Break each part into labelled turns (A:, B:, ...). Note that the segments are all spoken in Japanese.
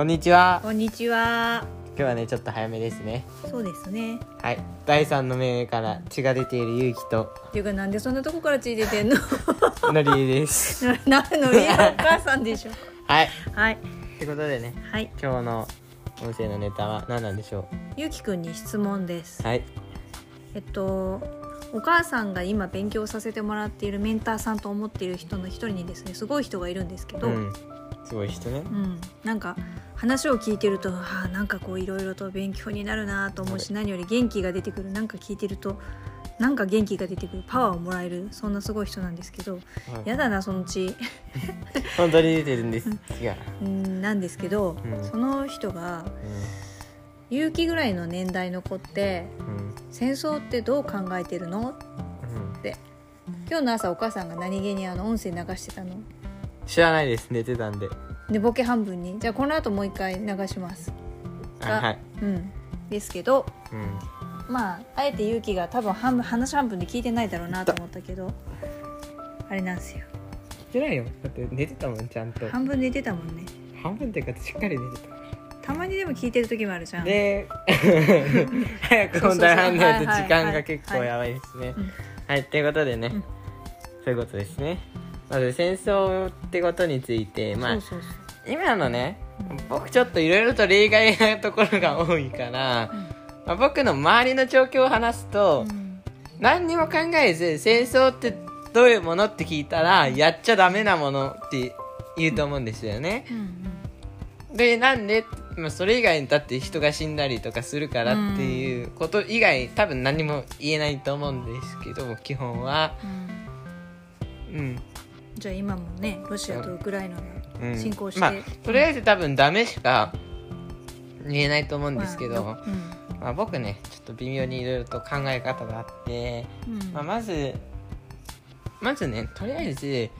A: こんにちは
B: こんにちは。
A: 今日はねちょっと早めですね
B: そうですね。
A: はい第三の目から血が出ている勇気と
B: っていうかなんでそんなとこからついててんの？
A: のりえです
B: ななのりえお母さんでしょ。
A: はい
B: はい
A: ってことでね
B: はい。
A: 今日の音声のネタは何なんでしょ
B: ゆうきくんに質問です
A: う。はい
B: えっとお母さんが今勉強させてもらっているメンターさんと思っている人の一人にですねすごい人がいるんですけど。
A: う
B: うん
A: んすごい人ね
B: なんか話を聞いてるとあーなんかこういろいろと勉強になるなと思うし何より元気が出てくるなんか聞いてるとなんか元気が出てくるパワーをもらえるそんなすごい人なんですけどやだなそのうち
A: 本当に出てるんです。違う。
B: うんなんですけど、
A: うん。
B: その人が勇気ぐらいの年代の子って
A: うん。うん
B: 戦争ってどう考えてるの？って。今日の朝お母さんが何気にあの音声流してたの？
A: 知らないです。寝てたんで
B: でボケ半分に。じゃあこの後もう一回流します。
A: あはい。
B: うん。ですけど
A: うん。
B: まああえて勇気が多分半分話半分で聞いてないだろうなと思ったけどあれなんですよ。
A: 聞いてないよ。だって寝てたもんちゃんと。
B: 半分寝てたもんね。
A: 半分っていうかしっかり寝てた。
B: たまにでも聞いてる時もあるじゃん。
A: で早く本題入んないと時間が結構やばいですね。
B: うん。
A: はいということでね、
B: うん。
A: そういうことですね。まず戦争ってことについてまあ
B: そうそうそう
A: 今のね
B: うん。
A: 僕ちょっといろいろと例外なところが多いから、まあ、僕の周りの状況を話すと、
B: うん。
A: 何にも考えず戦争ってどういうものって聞いたらやっちゃダメなものって言うと思うんですよね。
B: うん
A: でなんで、まあ、それ以外にだって人が死んだりとかするからっていうこと以外多分何も言えないと思うんですけど基本は。
B: うん。
A: うん、
B: じゃあ今もねロシアとウクライナが
A: うん、
B: 進行して、
A: まあとりあえず多分ダメしか言えないと思うんですけど、
B: まあ
A: まあ、僕ねちょっと微妙にいろいろと考え方があって、
B: うん。うん
A: まあ、まずまずねとりあえず
B: うん。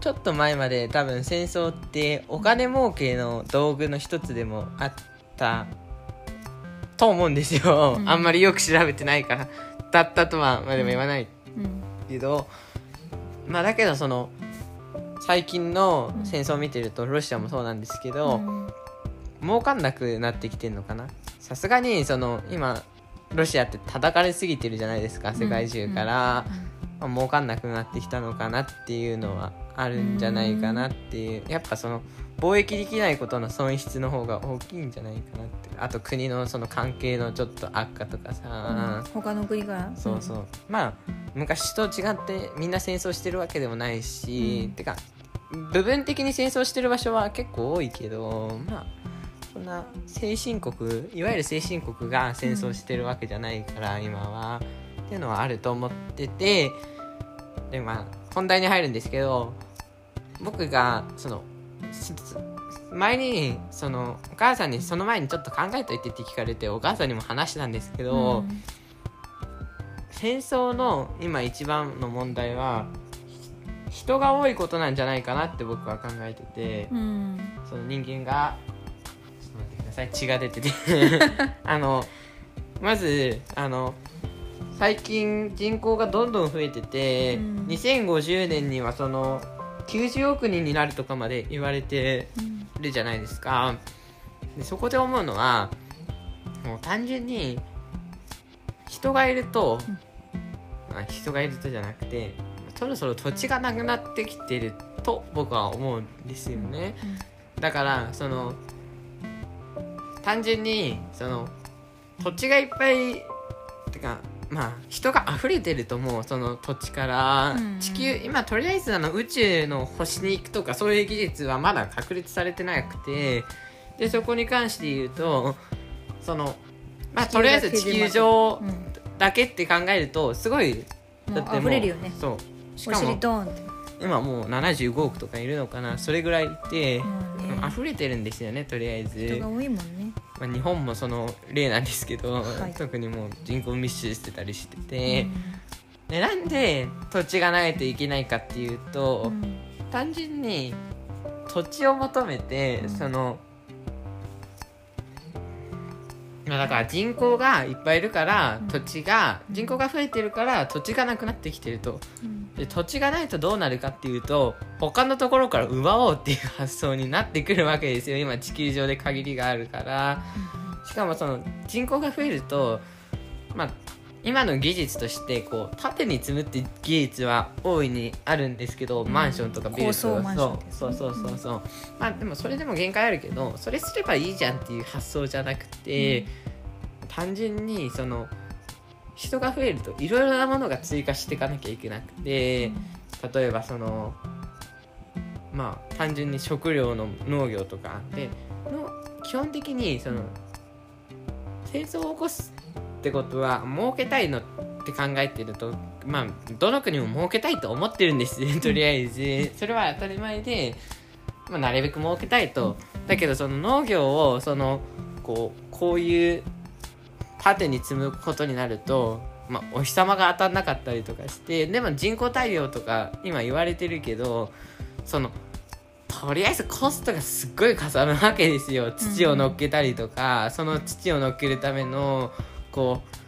A: ちょっと前まで多分戦争ってお金儲けの道具の一つでもあったと思うんですよ、
B: うん。
A: あんまりよく調べてないから。だったとはまあでも言わない
B: うん。
A: けど、まあだけどその最近の戦争を見てるとロシアもそうなんですけど、
B: うん。
A: 儲かんなくなってきてんのかな？さすがにその今ロシアって叩かれすぎてるじゃないですか世界中から、まあ、儲かんなくなってきたのかなっていうのはあるんじゃないかなっていう。やっぱその貿易できないことの損失の方が大きいんじゃないかなって。あと国のその関係のちょっと悪化とかさ、
B: うん。他の国が
A: そうそう、まあ昔と違ってみんな戦争してるわけでもないし、
B: うん。
A: てか部分的に戦争してる場所は結構多いけどまあそんな先進国いわゆる先進国が戦争してるわけじゃないから、今は。っていうのはあると思っててでまあ本題に入るんですけど僕がそのす前にそのお母さんにその前にちょっと考えといてって聞かれてお母さんにも話したんですけど、
B: うん。
A: 戦争の今一番の問題はひ人が多いことなんじゃないかなって僕は考えてて、
B: うん。
A: その人間がちょっと待ってください。血が出てて。あのまずあの最近人口がどんどん増えてて、
B: うん。
A: 2050年にはその90億人になるとかまで言われて
B: うん。
A: るじゃないですか。でそこで思うのはもう単純に人がいると、まあ、人がいるとじゃなくてそろそろ土地がなくなってきてると僕は思うんですよね、だからその単純にその土地がいっぱいてかまあ人が溢れてると思うその土地から、
B: うん
A: 地球今とりあえずあの宇宙の星に行くとかそういう技術はまだ確立されてなくて。でそこに関して言うとそのまあとりあえず地球上
B: うん。
A: だけって考えるとすごい
B: もう溢れるよね。
A: そう。し
B: お
A: かも
B: 尻ドーンって。
A: 今もう75億とかいるのかな。それぐらいいて、
B: もうね
A: 溢れてるんですよねとりあえず。
B: 人が多いもんね。
A: まあ、日本もその例なんですけど、
B: はい。
A: 特にもう人口密集してたりしてて、でなんで土地がないといけないかっていうと、
B: うん。
A: 単純に土地を求めて、
B: うん。
A: そのだから人口がいっぱいいるから、
B: うん。
A: 土地が人口が増えてるから土地がなくなってきてると。
B: うん。
A: で土地がないとどうなるかっていうと他のところから奪おうっていう発想になってくるわけですよ。今地球上で限りがあるから。しかもその人口が増えるとまあ今の技術としてこう縦に積むって技術は大いにあるんですけど、マンションとかビルとか。そうそうそうそうそう。まあでもそれでも限界あるけどそれすればいいじゃんっていう発想じゃなくて、単純にその人が増えるといろいろなものが追加していかなきゃいけなくて例えばそのまあ単純に食料の農業とかでの基本的にその戦争を起こすってことは儲けたいのって考えてるとまあどの国も儲けたいと思ってるんです。よとりあえず。それは当たり前で、まあ、なるべく儲けたいと。だけどその農業をそのこうこういう縦に積むことになると、まあ、お日様が当たんなかったりとかしてでも人工太陽とか今言われてるけどそのとりあえずコストがすっごいかさむわけですよ。土を乗っけたりとか、その土を乗っけるためのこう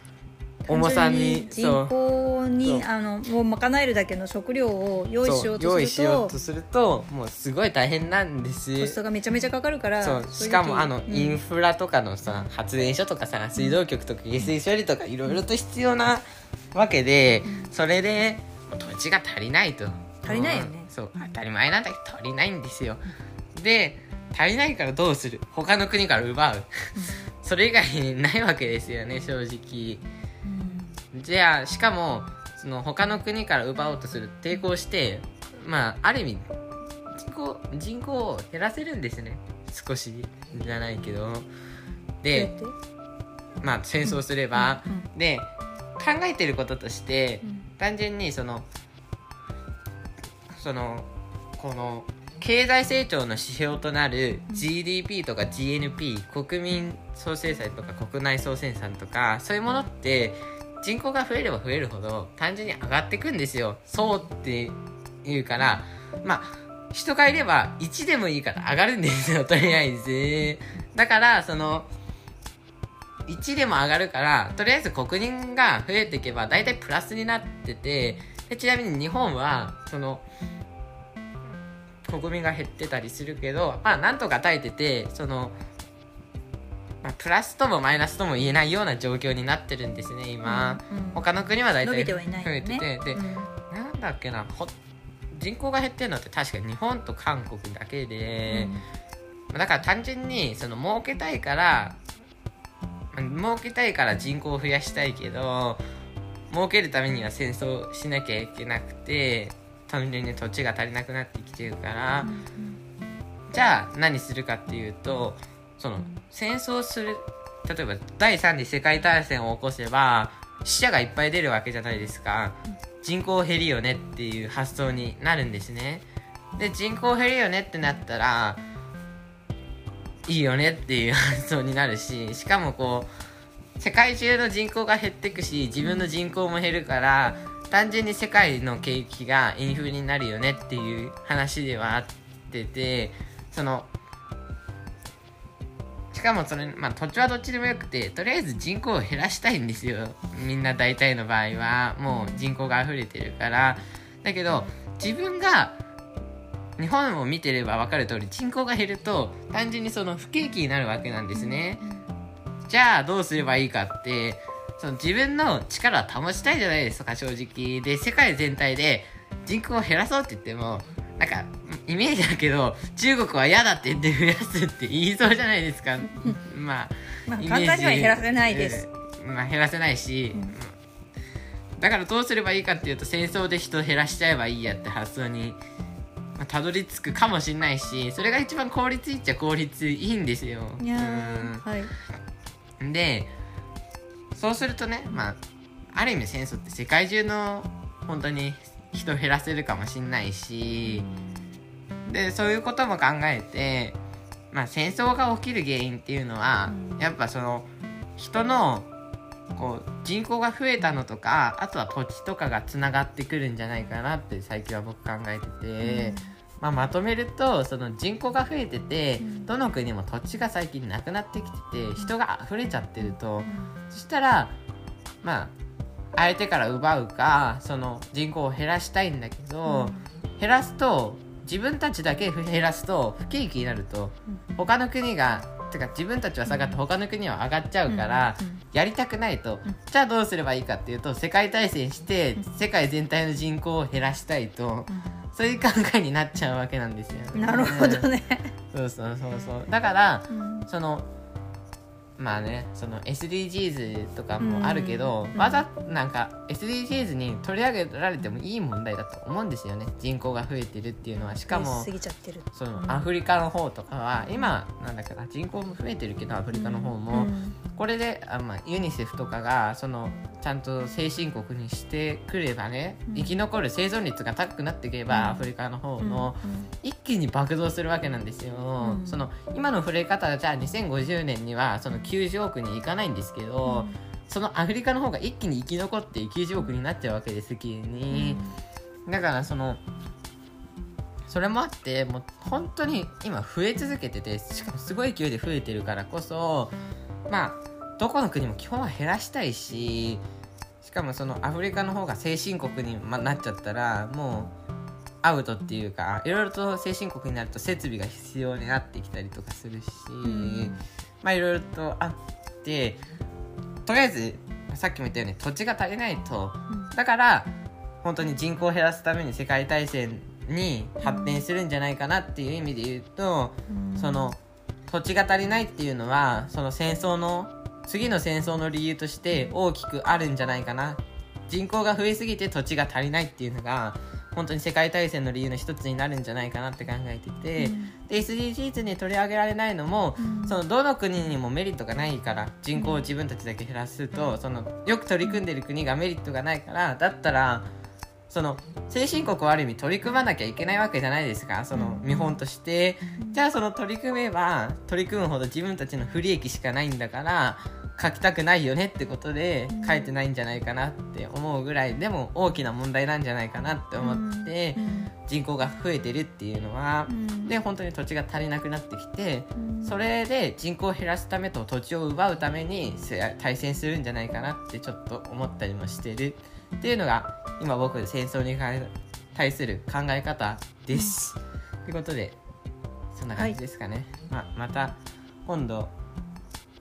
A: 重さに
B: 人口にあのもう賄えるだけの食料を用意しよう
A: そう用意し
B: とすると
A: ようとするともうすごい大変なんです。
B: コストがめちゃめちゃかかるから
A: しかもあの、
B: うん。
A: インフラとかのさ発電所とかさ水道局とか下水処理とかいろいろと必要なわけで、それで土地が足りないと。
B: 足りないよね。
A: うん。そう当たり前なんだけど足りないんですよ。で足りないからどうする？他の国から奪うそれ以外ないわけですよね正直。じゃあしかもその他の国から奪おうとする抵抗してまあある意味人口人口を減らせるんですね。少しじゃないけど。でまあ戦争すれば、
B: うん。
A: で考えてることとして
B: うん。
A: 単純にそのそのこの経済成長の指標となる GDP とか GNP 国民総生産とか国内総生産とかそういうものって人口が増えれば増えるほど単純に上がっていくんですよ。そうっていうからまあ人がいれば1でもいいから上がるんですよとりあえず。だからその1でも上がるからとりあえず国民が増えていけば大体プラスになっててでちなみに日本はその国民が減ってたりするけどまあなんとか耐えててその、まあ、プラスともマイナスとも言えないような状況になってるんですね今、
B: うん
A: 他の国は大体
B: 伸びてはいないよね。
A: 増えてて、で、
B: うん。
A: なんだっけなほ人口が減ってるのって確か日本と韓国だけで、だから単純にその儲けたいからまあ儲けたいから人口を増やしたいけど儲けるためには戦争しなきゃいけなくて単純に土地が足りなくなってきてるから、じゃあ何するかっていうとその戦争する例えば第3次世界大戦を起こせば死者がいっぱい出るわけじゃないですか。人口減るよねっていう発想になるんですね。で人口減るよねってなったらいいよねっていう発想になるししかもこう世界中の人口が減っていくし自分の人口も減るから単純に世界の景気がインフレになるよねっていう話ではあっててそのしかもそれ、まあ、土地はどっちでもよくてとりあえず人口を減らしたいんですよ。みんな大体の場合はもう人口が溢れてるから。だけど自分が日本を見てれば分かる通り人口が減ると単純にその不景気になるわけなんですね。じゃあどうすればいいかってその自分の力を保ちたいじゃないですか正直。で世界全体で人口を減らそうって言ってもなんかイメージだけど中国は嫌だって言って増やすって言いそうじゃないですか。まあ
B: まあ簡単には減らせないです、
A: うん。まあ減らせないし、
B: うん。
A: だからどうすればいいかっていうと戦争で人減らしちゃえばいいやって発想にまあたどり着くかもしれないしそれが一番効率いいっちゃ効率いいんですよ。
B: いやーはい。
A: うんでそうするとねまあある意味戦争って世界中の本当に人減らせるかもしれないしでそういうことも考えて、まあ、戦争が起きる原因っていうのは、
B: うん。
A: やっぱその人のこう人口が増えたのとかあとは土地とかがつながってくるんじゃないかなって最近は僕考えてて、まあ、まとめるとその人口が増えてて、
B: うん。
A: どの国も土地が最近なくなってきてて人が溢れちゃってると、そしたらまあ相手から奪うかその人口を減らしたいんだけど、減らすと自分たちだけ減らすと不景気になると他の国がてか自分たちは下がって他の国は上がっちゃうから、やりたくないと、
B: うん。
A: じゃあどうすればいいかっていうと世界大戦して
B: うん。
A: 世界全体の人口を減らしたいとそういう考えになっちゃうわけなんですよ、ね、
B: なるほどね、
A: そうそうそうそう。だから
B: うん
A: そのまあねその SDGs とかもあるけど、
B: うん。
A: わざなんか SDGs に取り上げられてもいい問題だと思うんですよね。人口が増えてるっていうのは。しかも
B: 過ぎちゃってる。
A: その
B: うん。
A: アフリカの方とかは今なんだかな人口も増えてるけどアフリカの方も、
B: うん
A: これであ、まあ、ユニセフとかがそのちゃんと先進国にしてくればね、
B: うん。
A: 生き残る生存率が高くなっていけば、
B: うん。
A: アフリカの方の、
B: うん。
A: 一気に爆増するわけなんですよ、
B: うん。
A: その今の触れ方じゃあ2050年にはその90億にいかないんですけど、そのアフリカの方が一気に生き残って90億になっちゃうわけです急に、だからそのそれもあってもう本当に今増え続けててしかもすごい勢いで増えてるからこそまあどこの国も基本は減らしたいししかもそのアフリカの方が先進国にまなっちゃったらもうアウトっていうかいろいろと先進国になると設備が必要になってきたりとかするし、
B: うん。
A: まあいろいろとあってとりあえずさっきも言ったように土地が足りないと。だから本当に人口を減らすために世界大戦に発展するんじゃないかなっていう意味で言うと、
B: うん。
A: その土地が足りないっていうのはその戦争の次の戦争の理由として大きくあるんじゃないかな。人口が増えすぎて土地が足りないっていうのが本当に世界大戦の理由の一つになるんじゃないかなって考えてて、で SDGs に取り上げられないのも、
B: うん。
A: そのどの国にもメリットがないから人口を自分たちだけ減らすとそのよく取り組んでる国がメリットがないからだったらその先進国はある意味取り組まなきゃいけないわけじゃないですか。その
B: うん。
A: 見本として。じゃあその取り組めば取り組むほど自分たちの不利益しかないんだから書きたくないよねってことで
B: うん。
A: 書いてないんじゃないかなって思うぐらいでも大きな問題なんじゃないかなって思って人口が増えてるっていうのは
B: うん。
A: で本当に土地が足りなくなってきて
B: うん。
A: それで人口を減らすためと土地を奪うためにせ対戦するんじゃないかなってちょっと思ったりもしてる。っていうのが今僕戦争に対する考え方です。ということでそんな感じですかね。まあ、また今度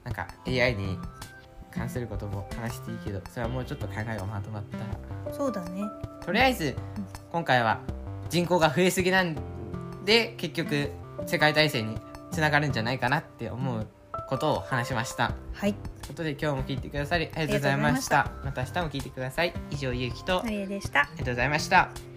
A: なんか AI に関することも話していいけどそれはもうちょっと考えがまとまったら。
B: そうだね。
A: とりあえず今回は人口が増えすぎなんで結局世界大戦につながるんじゃないかなって思うことを話しました。
B: はい。
A: ということで今日も聞いてくださりありがとうございました。また明日も聞いてください以上ゆうきとありがとうございました